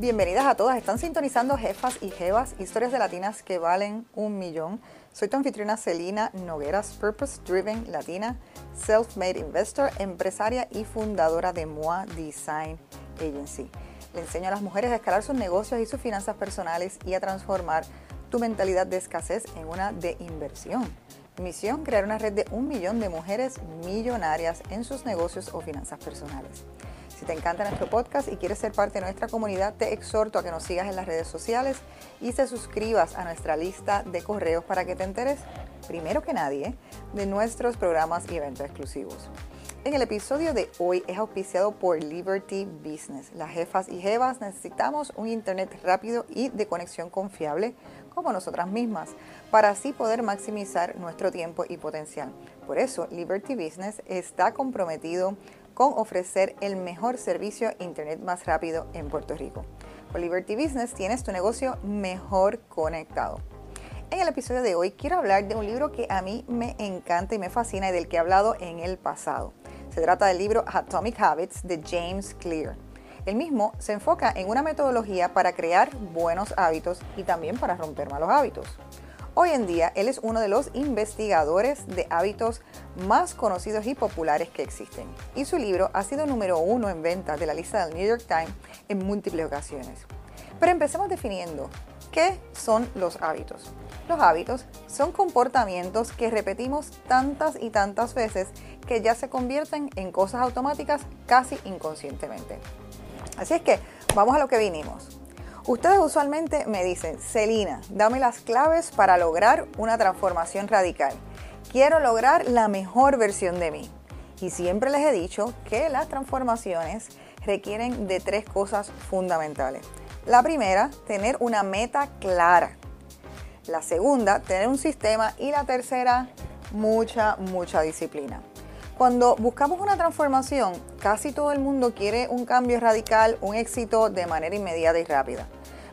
Bienvenidas a todas. Están sintonizando Jefas y Jevas, historias de latinas que valen un millón. Soy tu anfitriona Celina Nogueras, Purpose Driven Latina, Self-Made Investor, empresaria y fundadora de MOA Design Agency. Le enseño a las mujeres a escalar sus negocios y sus finanzas personales y a transformar tu mentalidad de escasez en una de inversión. Misión, crear una red de un millón de mujeres millonarias en sus negocios o finanzas personales. Si te encanta nuestro podcast y quieres ser parte de nuestra comunidad, te exhorto a que nos sigas en las redes sociales y te suscribas a nuestra lista de correos para que te enteres, primero que nadie, de nuestros programas y eventos exclusivos. En el episodio de hoy es auspiciado por Liberty Business. Las jefas y jevas necesitamos un internet rápido y de conexión confiable como nosotras mismas, para así poder maximizar nuestro tiempo y potencial. Por eso, Liberty Business está comprometido con ofrecer el mejor servicio Internet más rápido en Puerto Rico. Con Liberty Business tienes tu negocio mejor conectado. En el episodio de hoy quiero hablar de un libro que a mí me encanta y me fascina y del que he hablado en el pasado. Se trata del libro Atomic Habits de James Clear. El mismo se enfoca en una metodología para crear buenos hábitos y también para romper malos hábitos. Hoy en día, él es uno de los investigadores de hábitos más conocidos y populares que existen. Y su libro ha sido número uno en ventas de la lista del New York Times en múltiples ocasiones. Pero empecemos definiendo qué son los hábitos. Los hábitos son comportamientos que repetimos tantas y tantas veces que ya se convierten en cosas automáticas casi inconscientemente. Así es que vamos a lo que vinimos. Ustedes usualmente me dicen, Celina, dame las claves para lograr una transformación radical. Quiero lograr la mejor versión de mí. Y siempre les he dicho que las transformaciones requieren de tres cosas fundamentales. La primera, tener una meta clara. La segunda, tener un sistema. Y la tercera, mucha, mucha disciplina. Cuando buscamos una transformación, casi todo el mundo quiere un cambio radical, un éxito de manera inmediata y rápida.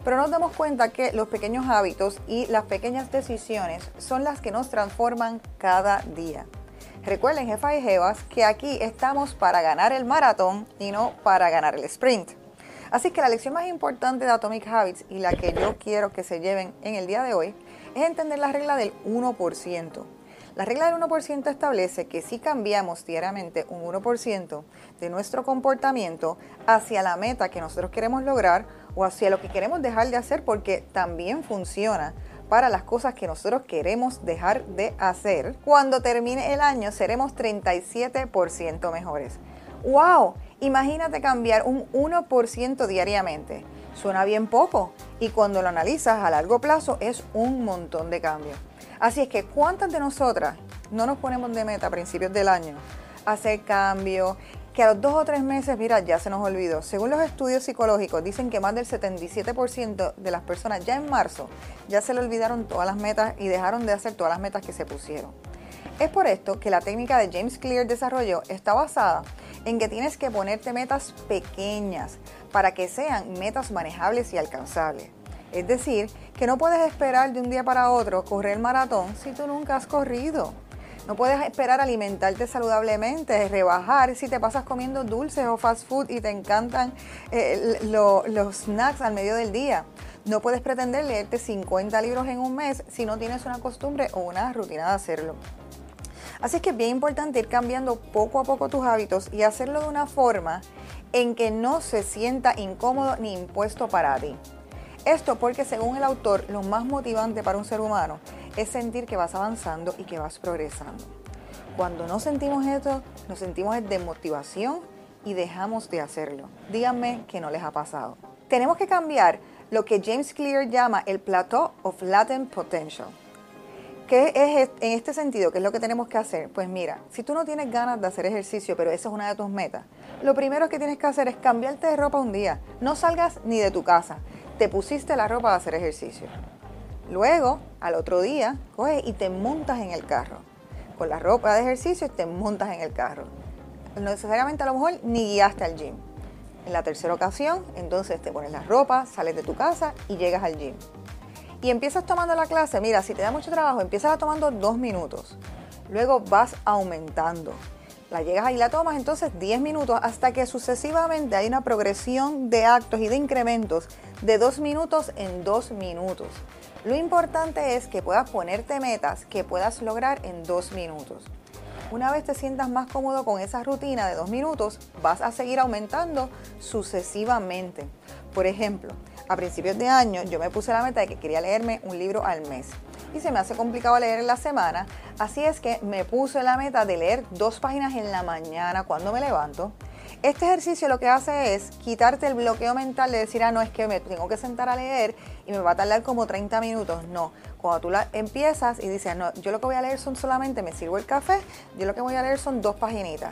Pero nos damos cuenta que los pequeños hábitos y las pequeñas decisiones son las que nos transforman cada día. Recuerden, jefa y jevas, que aquí estamos para ganar el maratón y no para ganar el sprint. Así que la lección más importante de Atomic Habits y la que yo quiero que se lleven en el día de hoy es entender la regla del 1%. La regla del 1% establece que si cambiamos diariamente un 1% de nuestro comportamiento hacia la meta que nosotros queremos lograr o hacia lo que queremos dejar de hacer, porque también funciona para las cosas que nosotros queremos dejar de hacer, cuando termine el año seremos 37% mejores. ¡Wow! Imagínate cambiar un 1% diariamente. Suena bien poco y cuando lo analizas a largo plazo es un montón de cambios. Así es que, ¿cuántas de nosotras no nos ponemos de meta a principios del año hacer cambio? Que a los dos o tres meses, mira, ya se nos olvidó. Según los estudios psicológicos, dicen que más del 77% de las personas ya en marzo ya se le olvidaron todas las metas y dejaron de hacer todas las metas que se pusieron. Es por esto que la técnica de James Clear desarrolló está basada en que tienes que ponerte metas pequeñas para que sean metas manejables y alcanzables. Es decir, que no puedes esperar de un día para otro correr el maratón si tú nunca has corrido. No puedes esperar alimentarte saludablemente, rebajar si te pasas comiendo dulces o fast food y te encantan eh, los snacks al medio del día. No puedes pretender leerte 50 libros en un mes si no tienes una costumbre o una rutina de hacerlo. Así es que es bien importante ir cambiando poco a poco tus hábitos y hacerlo de una forma en que no se sienta incómodo ni impuesto para ti. Esto porque según el autor, lo más motivante para un ser humano es sentir que vas avanzando y que vas progresando. Cuando no sentimos esto, nos sentimos de motivación y dejamos de hacerlo. Díganme que no les ha pasado. Tenemos que cambiar lo que James Clear llama el plateau of latent potential. ¿Qué es en este sentido? ¿Qué es lo que tenemos que hacer? Pues mira, si tú no tienes ganas de hacer ejercicio, pero esa es una de tus metas, lo primero que tienes que hacer es cambiarte de ropa un día. No salgas ni de tu casa te pusiste la ropa de hacer ejercicio. Luego, al otro día, coges y te montas en el carro. Con la ropa de ejercicio te montas en el carro. No necesariamente a lo mejor ni guiaste al gym. En la tercera ocasión, entonces te pones la ropa, sales de tu casa y llegas al gym. Y empiezas tomando la clase, mira, si te da mucho trabajo, empiezas tomando dos minutos. Luego vas aumentando. La llegas y la tomas entonces 10 minutos hasta que sucesivamente hay una progresión de actos y de incrementos de 2 minutos en 2 minutos. Lo importante es que puedas ponerte metas que puedas lograr en 2 minutos. Una vez te sientas más cómodo con esa rutina de 2 minutos, vas a seguir aumentando sucesivamente. Por ejemplo, a principios de año yo me puse la meta de que quería leerme un libro al mes y se me hace complicado leer en la semana, así es que me puse la meta de leer dos páginas en la mañana cuando me levanto. Este ejercicio lo que hace es quitarte el bloqueo mental de decir, ah, no, es que me tengo que sentar a leer y me va a tardar como 30 minutos. No, cuando tú la empiezas y dices, no, yo lo que voy a leer son solamente, me sirvo el café, yo lo que voy a leer son dos paginitas.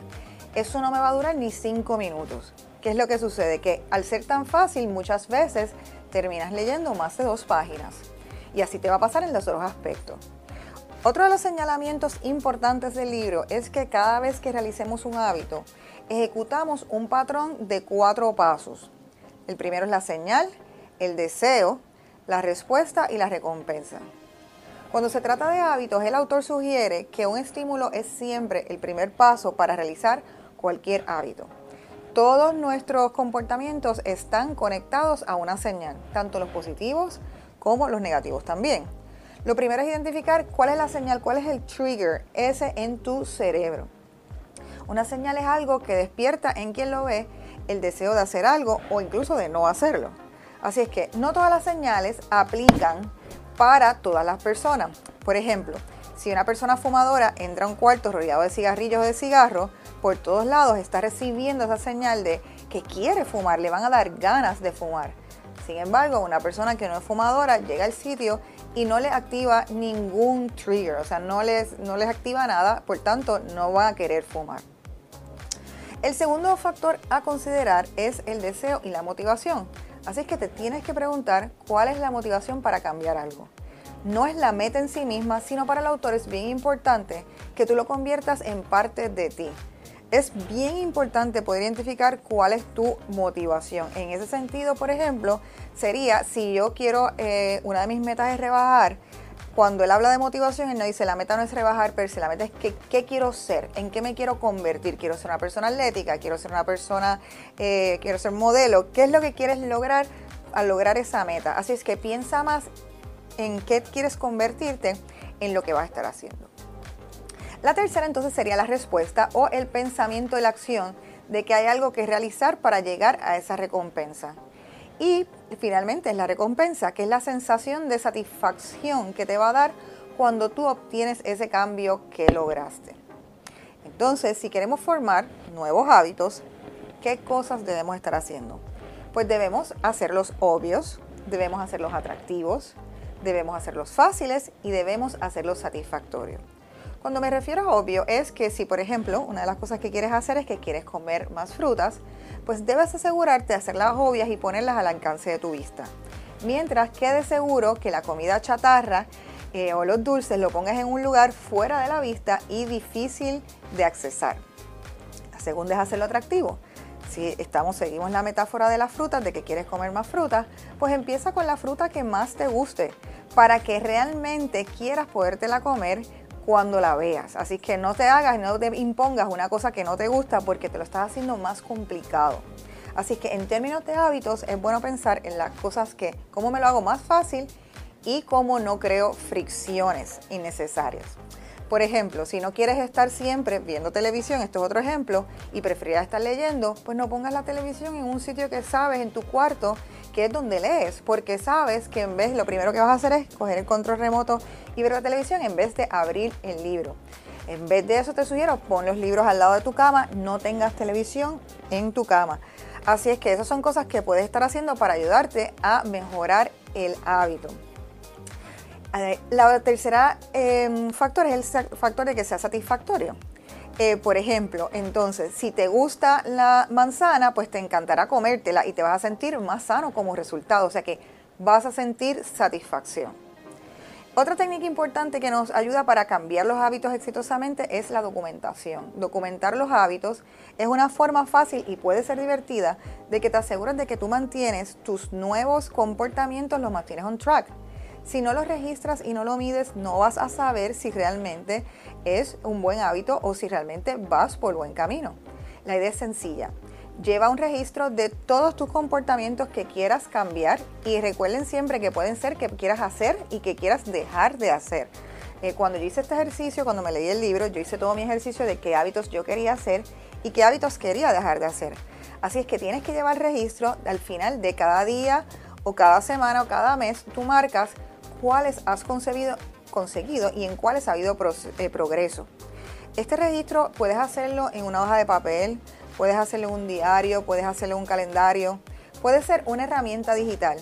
Eso no me va a durar ni 5 minutos. ¿Qué es lo que sucede? Que al ser tan fácil, muchas veces terminas leyendo más de dos páginas. Y así te va a pasar en los otros aspectos. Otro de los señalamientos importantes del libro es que cada vez que realicemos un hábito, ejecutamos un patrón de cuatro pasos. El primero es la señal, el deseo, la respuesta y la recompensa. Cuando se trata de hábitos, el autor sugiere que un estímulo es siempre el primer paso para realizar cualquier hábito todos nuestros comportamientos están conectados a una señal, tanto los positivos como los negativos también. Lo primero es identificar cuál es la señal, cuál es el trigger ese en tu cerebro. Una señal es algo que despierta en quien lo ve el deseo de hacer algo o incluso de no hacerlo. Así es que no todas las señales aplican para todas las personas. Por ejemplo, si una persona fumadora entra a un cuarto rodeado de cigarrillos o de cigarros, por todos lados está recibiendo esa señal de que quiere fumar, le van a dar ganas de fumar. Sin embargo, una persona que no es fumadora llega al sitio y no le activa ningún trigger, o sea, no les, no les activa nada, por tanto, no va a querer fumar. El segundo factor a considerar es el deseo y la motivación. Así es que te tienes que preguntar cuál es la motivación para cambiar algo. No es la meta en sí misma, sino para el autor es bien importante que tú lo conviertas en parte de ti es bien importante poder identificar cuál es tu motivación. En ese sentido, por ejemplo, sería si yo quiero, eh, una de mis metas es rebajar, cuando él habla de motivación, él no dice la meta no es rebajar, pero si la meta es que, qué quiero ser, en qué me quiero convertir. Quiero ser una persona atlética, quiero ser una persona, eh, quiero ser modelo. ¿Qué es lo que quieres lograr al lograr esa meta? Así es que piensa más en qué quieres convertirte en lo que vas a estar haciendo. La tercera entonces sería la respuesta o el pensamiento de la acción de que hay algo que realizar para llegar a esa recompensa. Y finalmente es la recompensa, que es la sensación de satisfacción que te va a dar cuando tú obtienes ese cambio que lograste. Entonces, si queremos formar nuevos hábitos, ¿qué cosas debemos estar haciendo? Pues debemos hacerlos obvios, debemos hacerlos atractivos, debemos hacerlos fáciles y debemos hacerlos satisfactorios. Cuando me refiero a obvio es que si, por ejemplo, una de las cosas que quieres hacer es que quieres comer más frutas, pues debes asegurarte de hacerlas obvias y ponerlas al alcance de tu vista. Mientras quede seguro que la comida chatarra eh, o los dulces lo pongas en un lugar fuera de la vista y difícil de accesar. La segunda es hacerlo atractivo. Si estamos, seguimos la metáfora de las frutas, de que quieres comer más frutas, pues empieza con la fruta que más te guste, para que realmente quieras podértela comer cuando la veas. Así que no te hagas no te impongas una cosa que no te gusta porque te lo estás haciendo más complicado. Así que en términos de hábitos es bueno pensar en las cosas que, cómo me lo hago más fácil y cómo no creo fricciones innecesarias. Por ejemplo, si no quieres estar siempre viendo televisión, esto es otro ejemplo, y prefieres estar leyendo, pues no pongas la televisión en un sitio que sabes, en tu cuarto, que es donde lees, porque sabes que en vez, lo primero que vas a hacer es coger el control remoto y ver la televisión en vez de abrir el libro. En vez de eso te sugiero, pon los libros al lado de tu cama, no tengas televisión en tu cama. Así es que esas son cosas que puedes estar haciendo para ayudarte a mejorar el hábito. La tercera em, factor es el factor de que sea satisfactorio. Eh, por ejemplo, entonces, si te gusta la manzana, pues te encantará comértela y te vas a sentir más sano como resultado, o sea que vas a sentir satisfacción. Otra técnica importante que nos ayuda para cambiar los hábitos exitosamente es la documentación. Documentar los hábitos es una forma fácil y puede ser divertida de que te aseguras de que tú mantienes tus nuevos comportamientos, los mantienes on track. Si no lo registras y no lo mides, no vas a saber si realmente es un buen hábito o si realmente vas por buen camino. La idea es sencilla. Lleva un registro de todos tus comportamientos que quieras cambiar y recuerden siempre que pueden ser que quieras hacer y que quieras dejar de hacer. Eh, cuando yo hice este ejercicio, cuando me leí el libro, yo hice todo mi ejercicio de qué hábitos yo quería hacer y qué hábitos quería dejar de hacer. Así es que tienes que llevar registro al final de cada día o cada semana o cada mes, tú marcas cuáles has conseguido, y en cuáles ha habido eh, progreso. Este registro puedes hacerlo en una hoja de papel, puedes hacerlo en un diario, puedes hacerlo en un calendario, puede ser una herramienta digital.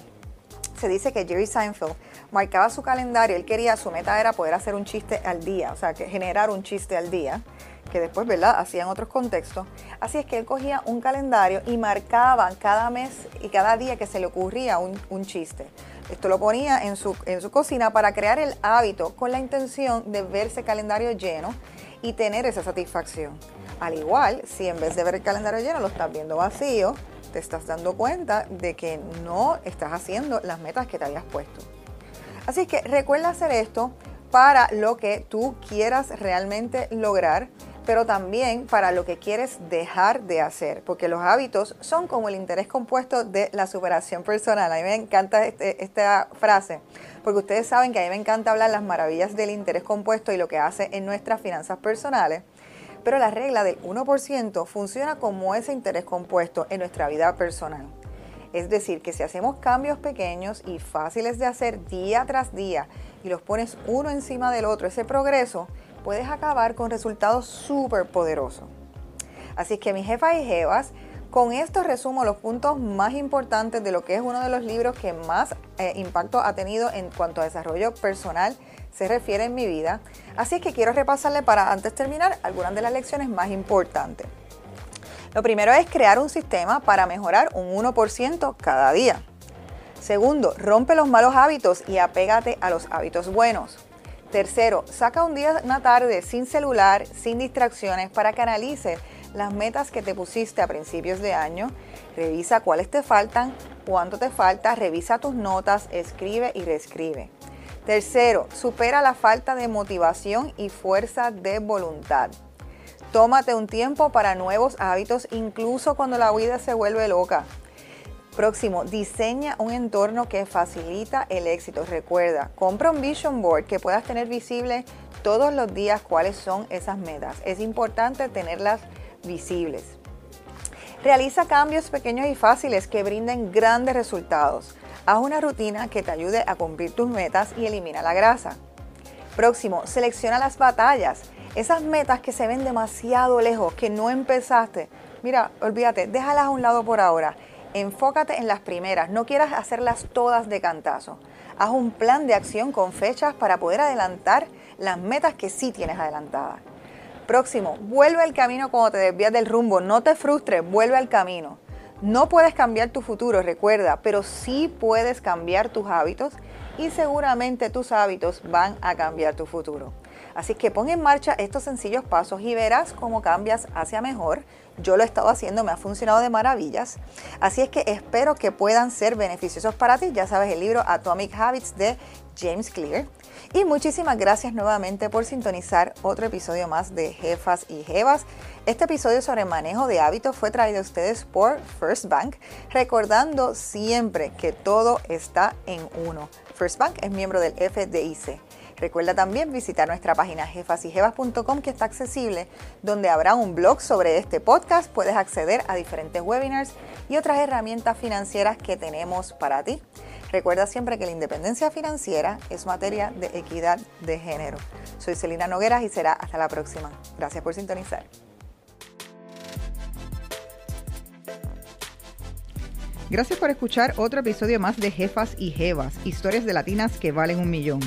Se dice que Jerry Seinfeld marcaba su calendario, él quería, su meta era poder hacer un chiste al día, o sea, que generar un chiste al día, que después, ¿verdad?, hacía en otros contextos. Así es que él cogía un calendario y marcaba cada mes y cada día que se le ocurría un chiste. Esto lo ponía en su, en su cocina para crear el hábito con la intención de verse calendario lleno y tener esa satisfacción. Al igual, si en vez de ver el calendario lleno lo estás viendo vacío, te estás dando cuenta de que no estás haciendo las metas que te habías puesto. Así que recuerda hacer esto para lo que tú quieras realmente lograr, pero también para lo que quieres dejar de hacer, porque los hábitos son como el interés compuesto de la superación personal. A mí me encanta este, esta frase, porque ustedes saben que a mí me encanta hablar las maravillas del interés compuesto y lo que hace en nuestras finanzas personales. Pero la regla del 1% funciona como ese interés compuesto en nuestra vida personal. Es decir, que si hacemos cambios pequeños y fáciles de hacer día tras día y los pones uno encima del otro, ese progreso, puedes acabar con resultados súper poderosos. Así que mis jefas y jevas, con esto resumo los puntos más importantes de lo que es uno de los libros que más eh, impacto ha tenido en cuanto a desarrollo personal se refiere en mi vida. Así que quiero repasarle para antes terminar algunas de las lecciones más importantes. Lo primero es crear un sistema para mejorar un 1% cada día. Segundo, rompe los malos hábitos y apégate a los hábitos buenos. Tercero, saca un día, una tarde sin celular, sin distracciones para que analices las metas que te pusiste a principios de año. Revisa cuáles te faltan, cuánto te falta, revisa tus notas, escribe y reescribe. Tercero, supera la falta de motivación y fuerza de voluntad. Tómate un tiempo para nuevos hábitos, incluso cuando la vida se vuelve loca. Próximo, diseña un entorno que facilita el éxito. Recuerda, compra un vision board que puedas tener visible todos los días cuáles son esas metas. Es importante tenerlas visibles. Realiza cambios pequeños y fáciles que brinden grandes resultados. Haz una rutina que te ayude a cumplir tus metas y elimina la grasa. Próximo, selecciona las batallas. Esas metas que se ven demasiado lejos, que no empezaste, mira, olvídate, déjalas a un lado por ahora. Enfócate en las primeras, no quieras hacerlas todas de cantazo. Haz un plan de acción con fechas para poder adelantar las metas que sí tienes adelantadas. Próximo, vuelve al camino cuando te desvías del rumbo. No te frustres, vuelve al camino. No puedes cambiar tu futuro, recuerda, pero sí puedes cambiar tus hábitos y seguramente tus hábitos van a cambiar tu futuro. Así que pon en marcha estos sencillos pasos y verás cómo cambias hacia mejor. Yo lo he estado haciendo, me ha funcionado de maravillas. Así es que espero que puedan ser beneficiosos para ti. Ya sabes el libro Atomic Habits de James Clear. Y muchísimas gracias nuevamente por sintonizar otro episodio más de Jefas y Jevas. Este episodio sobre manejo de hábitos fue traído a ustedes por First Bank, recordando siempre que todo está en uno. First Bank es miembro del FDIC. Recuerda también visitar nuestra página jefasyjevas.com que está accesible, donde habrá un blog sobre este podcast. Puedes acceder a diferentes webinars y otras herramientas financieras que tenemos para ti. Recuerda siempre que la independencia financiera es materia de equidad de género. Soy Celina Nogueras y será hasta la próxima. Gracias por sintonizar. Gracias por escuchar otro episodio más de Jefas y Jevas, historias de latinas que valen un millón.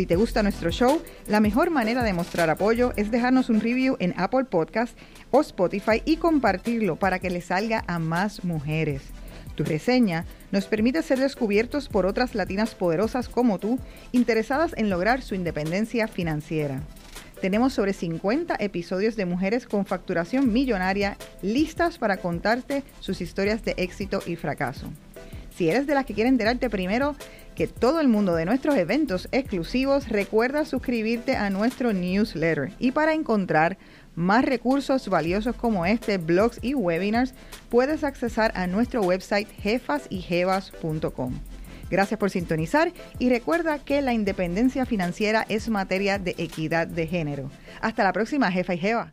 Si te gusta nuestro show, la mejor manera de mostrar apoyo es dejarnos un review en Apple Podcast o Spotify y compartirlo para que le salga a más mujeres. Tu reseña nos permite ser descubiertos por otras latinas poderosas como tú, interesadas en lograr su independencia financiera. Tenemos sobre 50 episodios de mujeres con facturación millonaria listas para contarte sus historias de éxito y fracaso. Si eres de las que quiere enterarte primero que todo el mundo de nuestros eventos exclusivos recuerda suscribirte a nuestro newsletter. Y para encontrar más recursos valiosos como este, blogs y webinars, puedes accesar a nuestro website jefasyjevas.com. Gracias por sintonizar y recuerda que la independencia financiera es materia de equidad de género. Hasta la próxima, jefa y jeva.